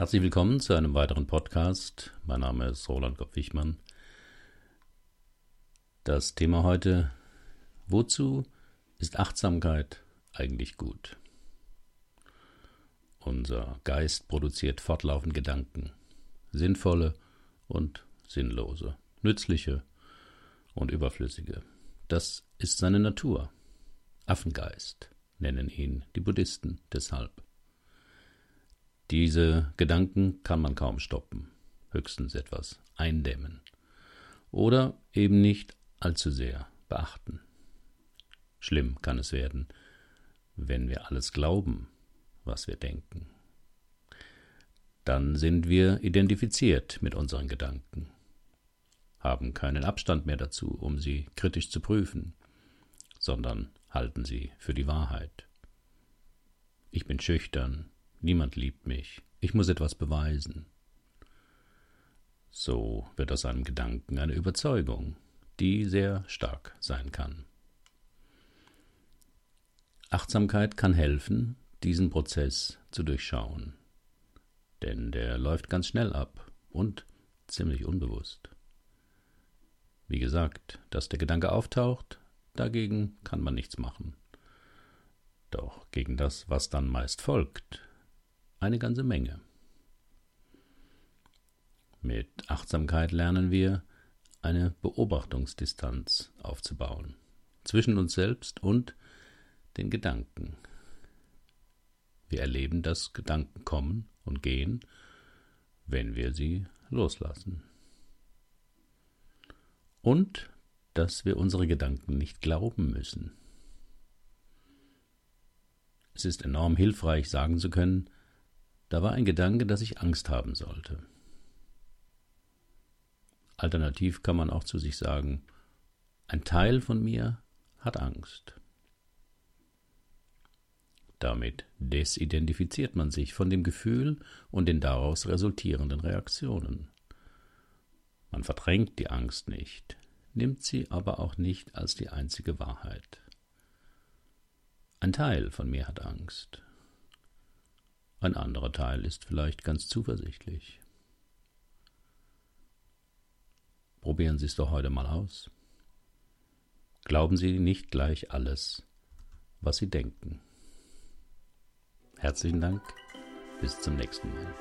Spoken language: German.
Herzlich willkommen zu einem weiteren Podcast. Mein Name ist Roland Kopp-Wichmann. Das Thema heute: Wozu ist Achtsamkeit eigentlich gut? Unser Geist produziert fortlaufend Gedanken, sinnvolle und sinnlose, nützliche und überflüssige. Das ist seine Natur. Affengeist nennen ihn die Buddhisten deshalb. Diese Gedanken kann man kaum stoppen, höchstens etwas eindämmen oder eben nicht allzu sehr beachten. Schlimm kann es werden, wenn wir alles glauben, was wir denken. Dann sind wir identifiziert mit unseren Gedanken, haben keinen Abstand mehr dazu, um sie kritisch zu prüfen, sondern halten sie für die Wahrheit. Ich bin schüchtern, niemand liebt mich, ich muss etwas beweisen. So wird aus einem Gedanken eine Überzeugung, die sehr stark sein kann. Achtsamkeit kann helfen, diesen Prozess zu durchschauen, denn der läuft ganz schnell ab und ziemlich unbewusst. Wie gesagt, dass der Gedanke auftaucht, dagegen kann man nichts machen. Doch gegen das, was dann meist folgt, eine ganze Menge. Mit Achtsamkeit lernen wir, eine Beobachtungsdistanz aufzubauen zwischen uns selbst und den Gedanken. Wir erleben, dass Gedanken kommen und gehen, wenn wir sie loslassen. Und dass wir unsere Gedanken nicht glauben müssen. Es ist enorm hilfreich, sagen zu können, da war ein Gedanke, dass ich Angst haben sollte. Alternativ kann man auch zu sich sagen, ein Teil von mir hat Angst. Damit desidentifiziert man sich von dem Gefühl und den daraus resultierenden Reaktionen. Man verdrängt die Angst nicht, nimmt sie aber auch nicht als die einzige Wahrheit. Ein Teil von mir hat Angst. Ein anderer Teil ist vielleicht ganz zuversichtlich. Probieren Sie es doch heute mal aus. Glauben Sie nicht gleich alles, was Sie denken. Herzlichen Dank, bis zum nächsten Mal.